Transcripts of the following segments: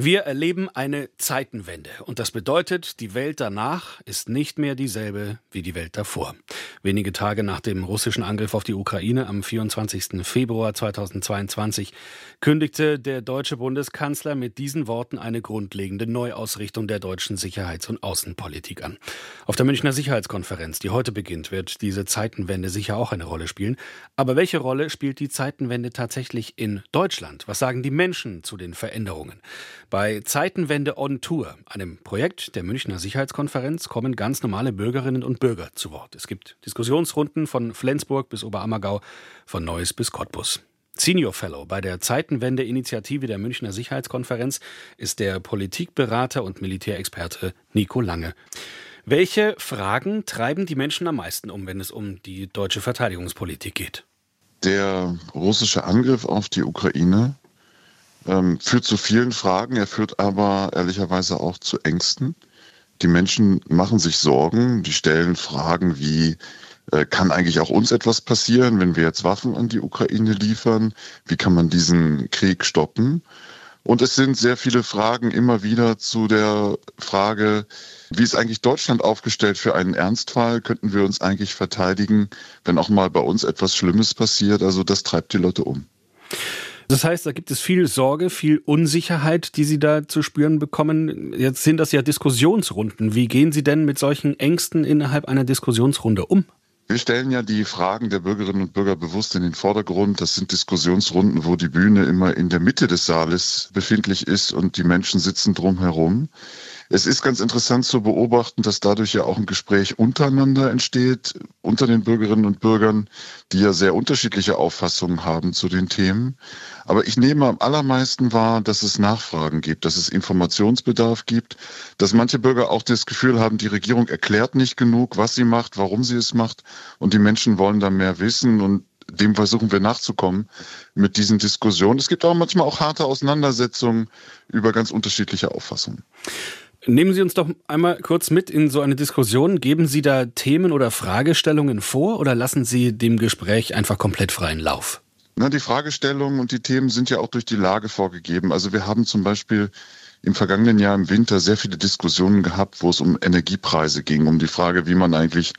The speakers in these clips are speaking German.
Wir erleben eine Zeitenwende und das bedeutet, die Welt danach ist nicht mehr dieselbe wie die Welt davor. Wenige Tage nach dem russischen Angriff auf die Ukraine am 24. Februar 2022 kündigte der deutsche Bundeskanzler mit diesen Worten eine grundlegende Neuausrichtung der deutschen Sicherheits- und Außenpolitik an. Auf der Münchner Sicherheitskonferenz, die heute beginnt, wird diese Zeitenwende sicher auch eine Rolle spielen. Aber welche Rolle spielt die Zeitenwende tatsächlich in Deutschland? Was sagen die Menschen zu den Veränderungen? Bei Zeitenwende on Tour, einem Projekt der Münchner Sicherheitskonferenz, kommen ganz normale Bürgerinnen und Bürger zu Wort. Es gibt Diskussionsrunden von Flensburg bis Oberammergau, von Neuss bis Cottbus. Senior Fellow bei der Zeitenwende-Initiative der Münchner Sicherheitskonferenz ist der Politikberater und Militärexperte Nico Lange. Welche Fragen treiben die Menschen am meisten um, wenn es um die deutsche Verteidigungspolitik geht? Der russische Angriff auf die Ukraine ähm, führt zu vielen Fragen, er führt aber ehrlicherweise auch zu Ängsten. Die Menschen machen sich Sorgen, die stellen Fragen wie, äh, kann eigentlich auch uns etwas passieren, wenn wir jetzt Waffen an die Ukraine liefern? Wie kann man diesen Krieg stoppen? Und es sind sehr viele Fragen immer wieder zu der Frage, wie ist eigentlich Deutschland aufgestellt für einen Ernstfall? Könnten wir uns eigentlich verteidigen, wenn auch mal bei uns etwas Schlimmes passiert? Also das treibt die Leute um. Das heißt, da gibt es viel Sorge, viel Unsicherheit, die Sie da zu spüren bekommen. Jetzt sind das ja Diskussionsrunden. Wie gehen Sie denn mit solchen Ängsten innerhalb einer Diskussionsrunde um? Wir stellen ja die Fragen der Bürgerinnen und Bürger bewusst in den Vordergrund. Das sind Diskussionsrunden, wo die Bühne immer in der Mitte des Saales befindlich ist und die Menschen sitzen drumherum. Es ist ganz interessant zu beobachten, dass dadurch ja auch ein Gespräch untereinander entsteht, unter den Bürgerinnen und Bürgern, die ja sehr unterschiedliche Auffassungen haben zu den Themen. Aber ich nehme am allermeisten wahr, dass es Nachfragen gibt, dass es Informationsbedarf gibt, dass manche Bürger auch das Gefühl haben, die Regierung erklärt nicht genug, was sie macht, warum sie es macht und die Menschen wollen da mehr wissen und dem versuchen wir nachzukommen mit diesen Diskussionen. Es gibt auch manchmal auch harte Auseinandersetzungen über ganz unterschiedliche Auffassungen. Nehmen Sie uns doch einmal kurz mit in so eine Diskussion. Geben Sie da Themen oder Fragestellungen vor oder lassen Sie dem Gespräch einfach komplett freien Lauf? Na, die Fragestellungen und die Themen sind ja auch durch die Lage vorgegeben. Also wir haben zum Beispiel im vergangenen Jahr im Winter sehr viele Diskussionen gehabt, wo es um Energiepreise ging, um die Frage, wie man eigentlich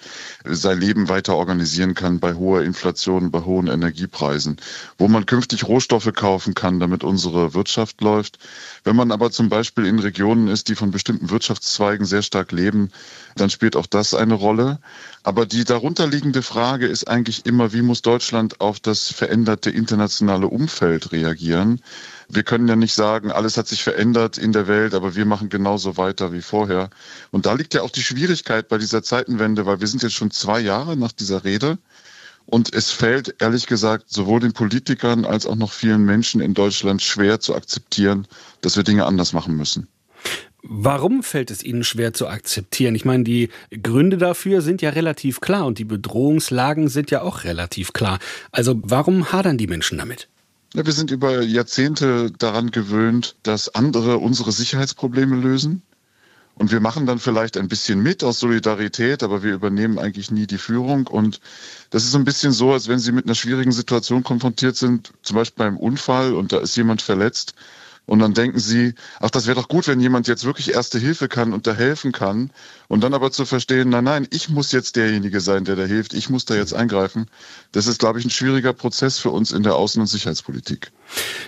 sein Leben weiter organisieren kann bei hoher Inflation, bei hohen Energiepreisen, wo man künftig Rohstoffe kaufen kann, damit unsere Wirtschaft läuft. Wenn man aber zum Beispiel in Regionen ist, die von bestimmten Wirtschaftszweigen sehr stark leben, dann spielt auch das eine Rolle. Aber die darunterliegende Frage ist eigentlich immer, wie muss Deutschland auf das veränderte internationale Umfeld reagieren? Wir können ja nicht sagen, alles hat sich verändert in der Welt, aber wir machen genauso weiter wie vorher. Und da liegt ja auch die Schwierigkeit bei dieser Zeitenwende, weil wir sind jetzt schon zwei Jahre nach dieser Rede. Und es fällt, ehrlich gesagt, sowohl den Politikern als auch noch vielen Menschen in Deutschland schwer zu akzeptieren, dass wir Dinge anders machen müssen. Warum fällt es Ihnen schwer zu akzeptieren? Ich meine, die Gründe dafür sind ja relativ klar und die Bedrohungslagen sind ja auch relativ klar. Also warum hadern die Menschen damit? Ja, wir sind über Jahrzehnte daran gewöhnt, dass andere unsere Sicherheitsprobleme lösen. Und wir machen dann vielleicht ein bisschen mit aus Solidarität, aber wir übernehmen eigentlich nie die Führung. Und das ist so ein bisschen so, als wenn Sie mit einer schwierigen Situation konfrontiert sind, zum Beispiel beim Unfall und da ist jemand verletzt und dann denken sie, ach, das wäre doch gut, wenn jemand jetzt wirklich erste Hilfe kann und da helfen kann. Und dann aber zu verstehen, nein, nein, ich muss jetzt derjenige sein, der da hilft. Ich muss da jetzt eingreifen. Das ist, glaube ich, ein schwieriger Prozess für uns in der Außen- und Sicherheitspolitik.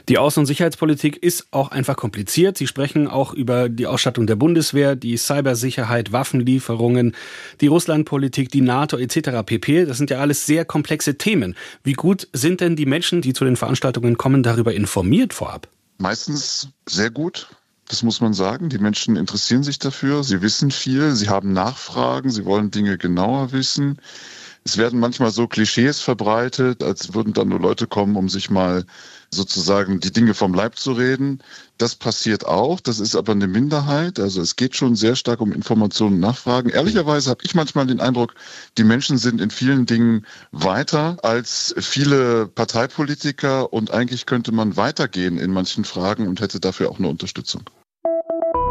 Die Außen- und Sicherheitspolitik ist auch einfach kompliziert. Sie sprechen auch über die Ausstattung der Bundeswehr, die Cybersicherheit, Waffenlieferungen, die Russlandpolitik, die NATO etc. pp. Das sind ja alles sehr komplexe Themen. Wie gut sind denn die Menschen, die zu den Veranstaltungen kommen, darüber informiert vorab? Meistens sehr gut. Das muss man sagen. Die Menschen interessieren sich dafür. Sie wissen viel. Sie haben Nachfragen. Sie wollen Dinge genauer wissen. Es werden manchmal so Klischees verbreitet, als würden dann nur Leute kommen, um sich mal sozusagen die Dinge vom Leib zu reden. Das passiert auch, das ist aber eine Minderheit. Also es geht schon sehr stark um Informationen und Nachfragen. Ehrlicherweise habe ich manchmal den Eindruck, die Menschen sind in vielen Dingen weiter als viele Parteipolitiker und eigentlich könnte man weitergehen in manchen Fragen und hätte dafür auch eine Unterstützung.